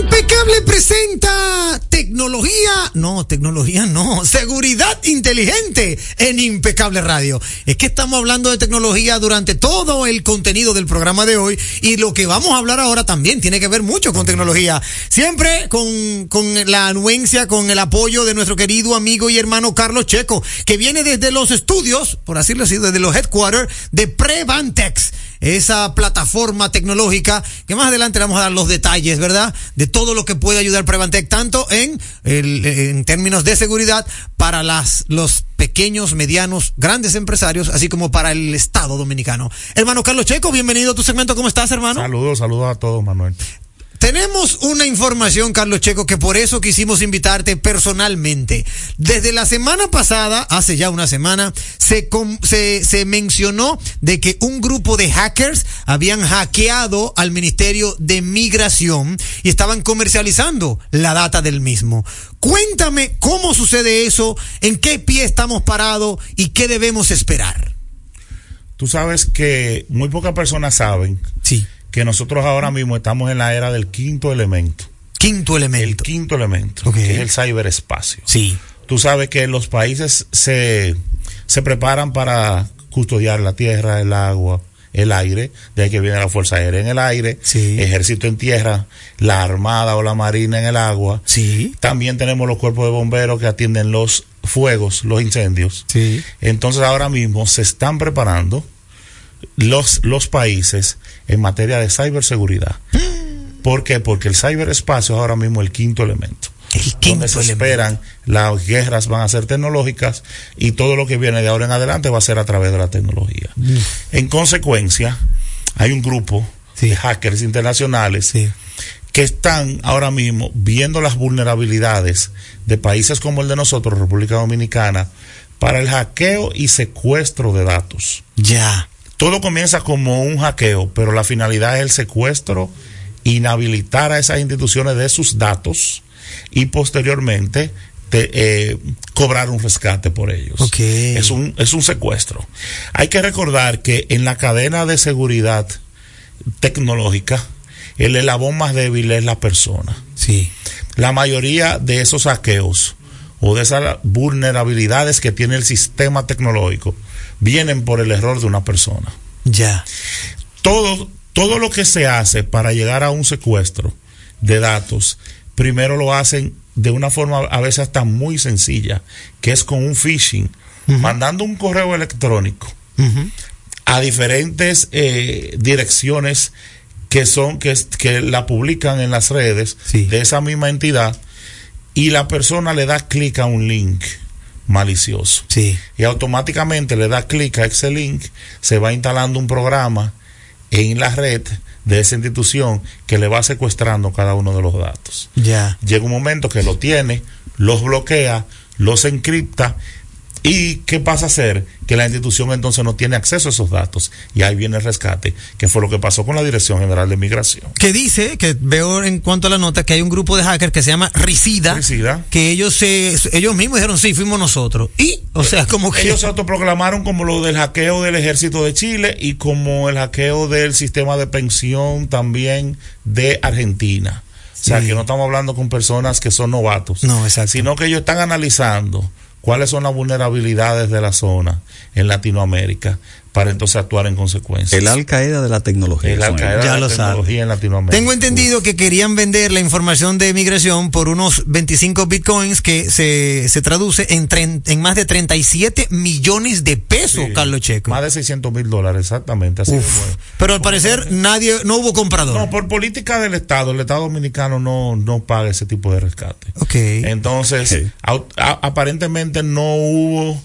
Impecable presenta tecnología, no, tecnología no, seguridad inteligente en Impecable Radio. Es que estamos hablando de tecnología durante todo el contenido del programa de hoy y lo que vamos a hablar ahora también tiene que ver mucho con tecnología. Siempre con, con la anuencia, con el apoyo de nuestro querido amigo y hermano Carlos Checo, que viene desde los estudios, por así decirlo, desde los headquarters de Prevantex esa plataforma tecnológica que más adelante le vamos a dar los detalles, ¿verdad? De todo lo que puede ayudar Prevantec, tanto en, en términos de seguridad para las, los pequeños, medianos, grandes empresarios, así como para el Estado dominicano. Hermano Carlos Checo, bienvenido a tu segmento. ¿Cómo estás, hermano? Saludos, saludos a todos, Manuel. Tenemos una información, Carlos Checo, que por eso quisimos invitarte personalmente. Desde la semana pasada, hace ya una semana, se, se, se mencionó de que un grupo de hackers habían hackeado al Ministerio de Migración y estaban comercializando la data del mismo. Cuéntame cómo sucede eso, en qué pie estamos parados y qué debemos esperar. Tú sabes que muy pocas personas saben Sí. Que nosotros ahora mismo estamos en la era del quinto elemento. Quinto elemento. El quinto elemento, que es el ciberespacio. Sí. Tú sabes que los países se, se preparan para custodiar la tierra, el agua, el aire, de ahí que viene la Fuerza Aérea en el aire, Sí. ejército en tierra, la Armada o la Marina en el agua. Sí. También tenemos los cuerpos de bomberos que atienden los fuegos, los incendios. Sí. Entonces ahora mismo se están preparando los, los países en materia de ciberseguridad. [GASPS] ¿Por qué? Porque el ciberespacio es ahora mismo el quinto elemento. El quinto donde se elemento. esperan, las guerras van a ser tecnológicas y todo lo que viene de ahora en adelante va a ser a través de la tecnología. En consecuencia, hay un grupo de hackers internacionales que están ahora mismo viendo las vulnerabilidades de países como el de nosotros, República Dominicana, para el hackeo y secuestro de datos. Ya. Todo comienza como un hackeo, pero la finalidad es el secuestro, inhabilitar a esas instituciones de sus datos y posteriormente te- eh, cobrar un rescate por ellos. Es un, es un secuestro. Hay que recordar que en la cadena de seguridad tecnológica, el eslabón más débil es la persona. Sí. La mayoría de esos hackeos o de esas vulnerabilidades que tiene el sistema tecnológico vienen por el error de una persona. Ya. Todo, todo lo que se hace para llegar a un secuestro de datos, primero lo hacen de una forma a veces hasta muy sencilla, que es con un phishing, mandando un correo electrónico a diferentes eh, direcciones que son que, que la publican en las redes de esa misma entidad y la persona le da clic a un link malicioso Sí. y automáticamente le da clic a ese link se va instalando un programa en la red de esa institución que le va secuestrando cada uno de los datos Ya. llega un momento que lo tiene, los bloquea, los encripta y ¿qué pasa a ser? Que la institución entonces no tiene acceso a esos datos y ahí viene el rescate, que fue lo que pasó con la Dirección General de Migración. Que dice, que veo en cuanto a la nota, que hay un grupo de hackers que se llama Ricida, Ricida. que ellos se, ellos mismos dijeron, sí, fuimos nosotros. Y, o sea, como que... Ellos se autoproclamaron como lo del hackeo del ejército de Chile y como el hackeo del sistema de pensión también de Argentina. O sea, Sí. que no estamos hablando con personas que son novatos, No, exacto. sino que ellos están analizando cuáles son las vulnerabilidades de la zona en Latinoamérica para entonces actuar en consecuencia. El Al Qaeda de la tecnología. El Al Qaeda Ya de lo la sabe. tecnología en Latinoamérica. Tengo entendido que querían vender la información de migración por unos 25 bitcoins que se, se traduce en, tren- en más de 37 millones de pesos, Sí, Carlos Checo. Más de 600 mil dólares, exactamente. Así Uf. Pero al parecer nadie, no hubo comprador. No, por política del Estado, el Estado dominicano no, no paga ese tipo de rescate. ok. Entonces, a- aparentemente no hubo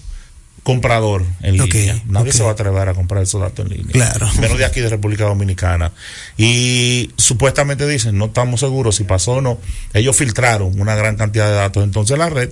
comprador en línea. Nadie se va a atrever a comprar esos datos en línea. Claro. Menos de aquí de República Dominicana. Y supuestamente dicen, no estamos seguros si pasó o no. Ellos filtraron una gran cantidad de datos. Entonces la red,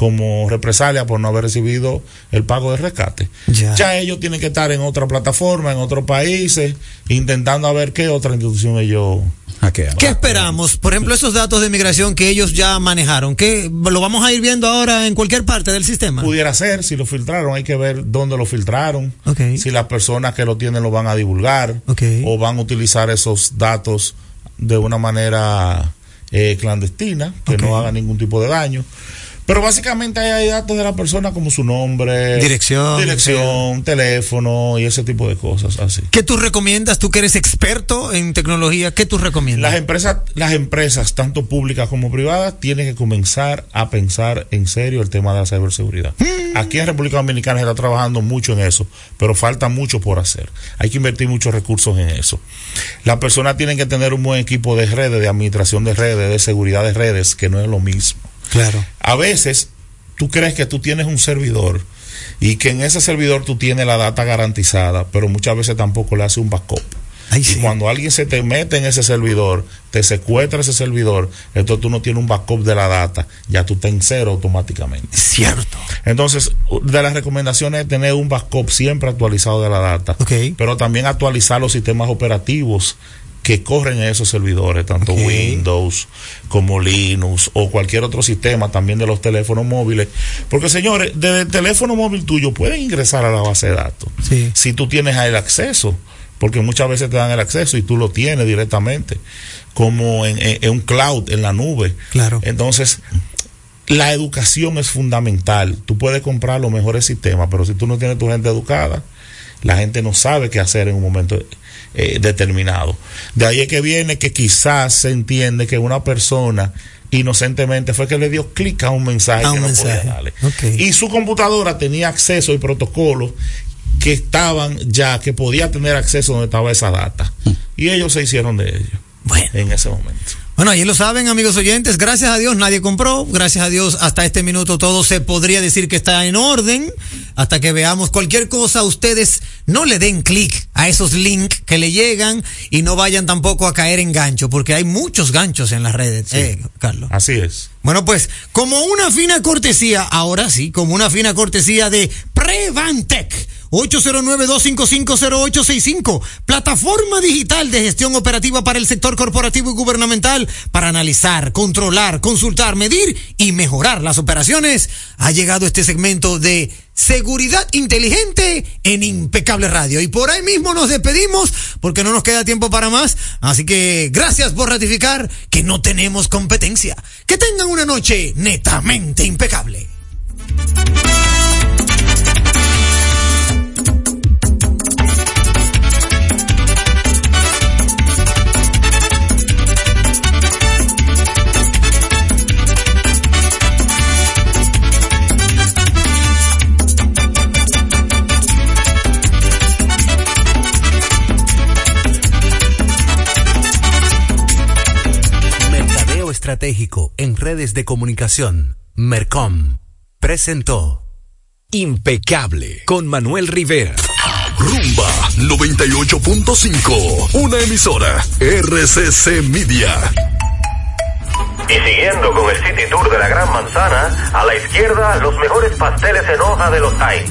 como represalia por no haber recibido el pago de rescate, Ya. ellos tienen que estar en otra plataforma, en otros países, intentando a ver qué otra institución ellos Hackean. ¿Qué esperamos? Por ejemplo, esos datos de migración que ellos ya manejaron, ¿qué, ¿lo vamos a ir viendo ahora en cualquier parte del sistema? Pudiera ser, si lo filtraron, hay que ver dónde lo filtraron, si las personas que lo tienen lo van a divulgar o van a utilizar esos datos de una manera eh, clandestina, que no haga ningún tipo de daño. Pero básicamente hay datos de la persona como su nombre, Dirección, dirección, teléfono y ese tipo de cosas así. ¿Qué tú recomiendas? Tú que eres experto en tecnología, ¿qué tú recomiendas? Las empresas, las empresas, tanto públicas como privadas, tienen que comenzar a pensar en serio el tema de la ciberseguridad. Mm. Aquí en República Dominicana se está trabajando mucho en eso, pero falta mucho por hacer. Hay que invertir muchos recursos en eso. Las personas tienen que tener un buen equipo de redes, de administración de redes, de seguridad de redes, que no es lo mismo. Claro. A veces tú crees que tú tienes un servidor y que en ese servidor tú tienes la data garantizada, pero muchas veces tampoco le hace un backup. y cuando alguien se te mete en ese servidor, te secuestra ese servidor, entonces tú no tienes un backup de la data, ya tú estás en cero automáticamente. Cierto. Entonces, de las recomendaciones es tener un backup siempre actualizado de la data, pero también actualizar los sistemas operativos que corren en esos servidores, tanto Windows como Linux o cualquier otro sistema también de los teléfonos móviles. Porque señores, desde el teléfono móvil tuyo pueden ingresar a la base de datos. Sí. Si tú tienes el acceso, porque muchas veces te dan el acceso y tú lo tienes directamente, como en, en- en un cloud, en la nube. Claro. Entonces, la educación es fundamental. Tú puedes comprar los mejores sistemas, pero si tú no tienes tu gente educada, la gente no sabe qué hacer en un momento eh, determinado. De ahí es que viene que quizás se entiende que una persona inocentemente fue que le dio clic a un mensaje A que no mensaje. podía darle. Y su computadora tenía acceso y protocolos que estaban ya, que podía tener acceso donde estaba esa data. Y ellos se hicieron de ellos en ese momento. Bueno, ahí lo saben, amigos oyentes. Gracias a Dios nadie compró. Gracias a Dios hasta este minuto todo se podría decir que está en orden. Hasta que veamos cualquier cosa, ustedes no le den clic a esos links que le llegan y no vayan tampoco a caer en gancho, porque hay muchos ganchos en las redes, eh, Carlos. Así es. Bueno, pues, como una fina cortesía, ahora sí, como una fina cortesía de Prevantec. 809-255-0865, plataforma digital de gestión operativa para el sector corporativo y gubernamental para analizar, controlar, consultar, medir y mejorar las operaciones. Ha llegado este segmento de seguridad inteligente en Impecable Radio. Y por ahí mismo nos despedimos porque no nos queda tiempo para más. Así que gracias por ratificar que no tenemos competencia. Que tengan una noche netamente impecable. Estratégico en redes de comunicación. Mercom presentó Impecable con Manuel Rivera. Rumba 98.5, una emisora RCC Media. Y siguiendo con el City Tour de la Gran Manzana, a la izquierda los mejores pasteles en hoja de los Times.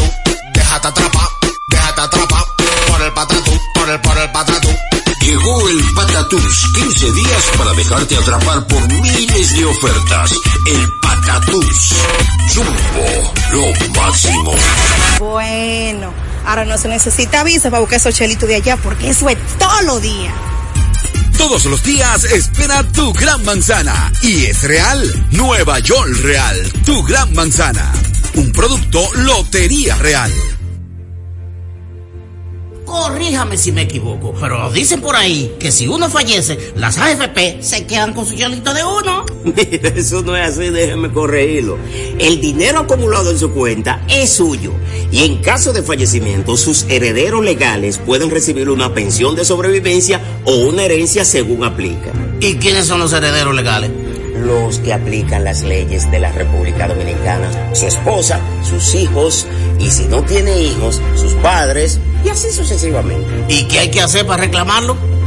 Patatús, 15 días para dejarte atrapar por miles de ofertas. El Patatús. Jumbo, lo máximo. Bueno, ahora no se necesita visa para buscar esos chelitos de allá porque eso es todos los días. Todos los días espera tu gran manzana. Y es real. Nueva York Real. Tu gran manzana. Un producto Lotería Real. Corríjame si me equivoco, pero dicen por ahí que si uno fallece, las AFP se quedan con su chelito de uno. [LAUGHS] Mira, eso no es así, déjeme corregirlo. El dinero acumulado en su cuenta es suyo y en caso de fallecimiento sus herederos legales pueden recibir una pensión de sobrevivencia o una herencia según aplica. ¿Y quiénes son los herederos legales? Los que aplican las leyes de la República Dominicana, su esposa, sus hijos y si no tiene hijos, sus padres y así sucesivamente. ¿Y qué hay que hacer para reclamarlo?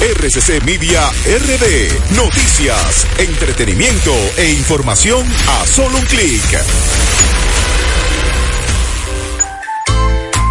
RCC Media RD. Noticias, entretenimiento e información a solo un clic.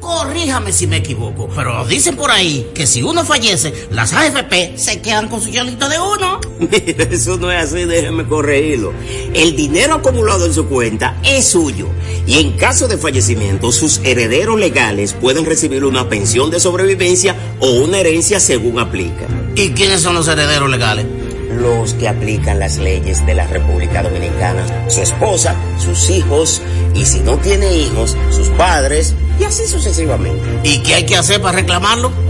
Corríjame si me equivoco, pero dicen por ahí que si uno fallece, las AFP se quedan con su chelito de uno. [LAUGHS] Mira, eso no es así, déjeme corregirlo. El dinero acumulado en su cuenta es suyo y en caso de fallecimiento, sus herederos legales pueden recibir una pensión de sobrevivencia o una herencia según aplica. ¿Y quiénes son los herederos legales? Los que aplican las leyes de la República Dominicana, su esposa, sus hijos y si no tiene hijos, sus padres y así sucesivamente. ¿Y qué hay que hacer para reclamarlo?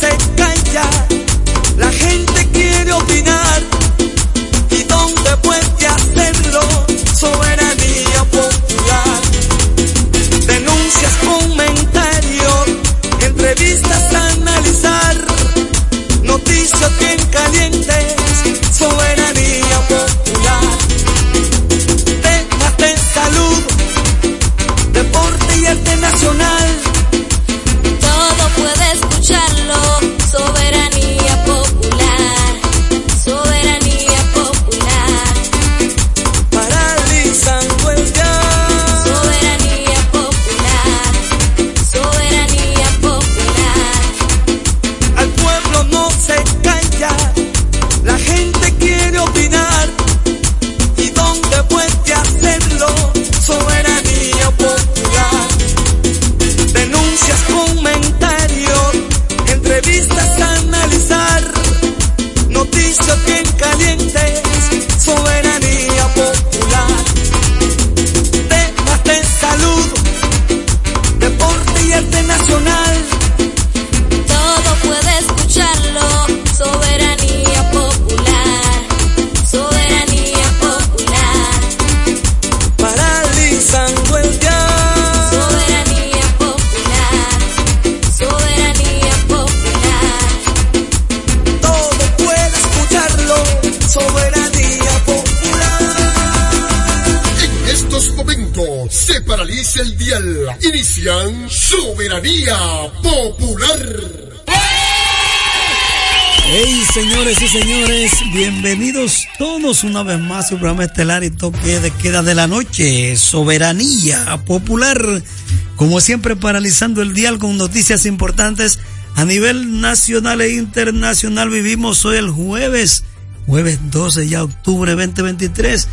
Se calla, la gente quiere opinar. Soberanía Popular. Hey, señores y señores, bienvenidos todos una vez más a su programa estelar y toque de queda de la noche, Soberanía Popular. Como siempre, paralizando el dial con noticias importantes a nivel nacional e internacional. Vivimos hoy el jueves, jueves 12 ya octubre 2023.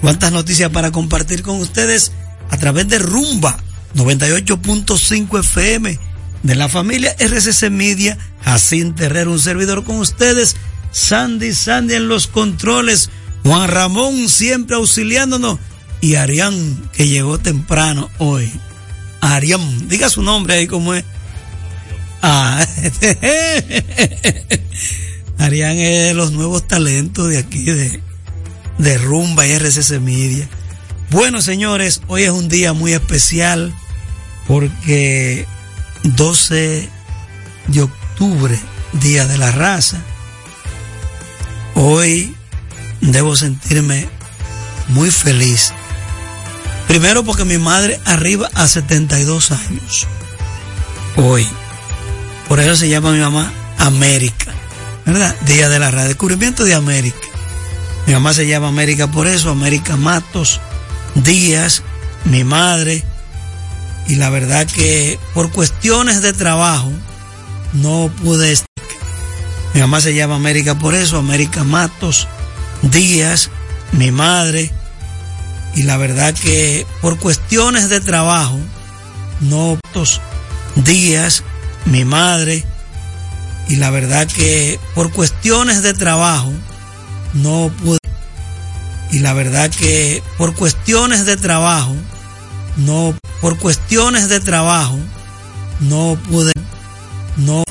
¿Cuántas noticias para compartir con ustedes a través de Rumba 98.5 FM? de la familia RCC Media, Jacín Terrero, un servidor con ustedes, Sandy Sandy en los controles, Juan Ramón siempre auxiliándonos y Arián que llegó temprano hoy. Arián, diga su nombre ahí como es. Ah, [LAUGHS] Arián es los nuevos talentos de aquí de, de Rumba y RCC Media. Bueno, señores, hoy es un día muy especial porque 12 de octubre, Día de la Raza. Hoy debo sentirme muy feliz. Primero porque mi madre arriba a 72 años. Hoy. Por eso se llama mi mamá América. ¿Verdad? Día de la Raza. Descubrimiento de América. Mi mamá se llama América por eso, América Matos Díaz, mi madre y la verdad que por cuestiones de trabajo no pude estar. Mi mamá se llama América por eso, América Matos Díaz, mi madre, y la verdad que por cuestiones de trabajo no Díaz, mi madre, y la verdad que por cuestiones de trabajo no pude. Y la verdad que por cuestiones de trabajo no por cuestiones de trabajo no pude no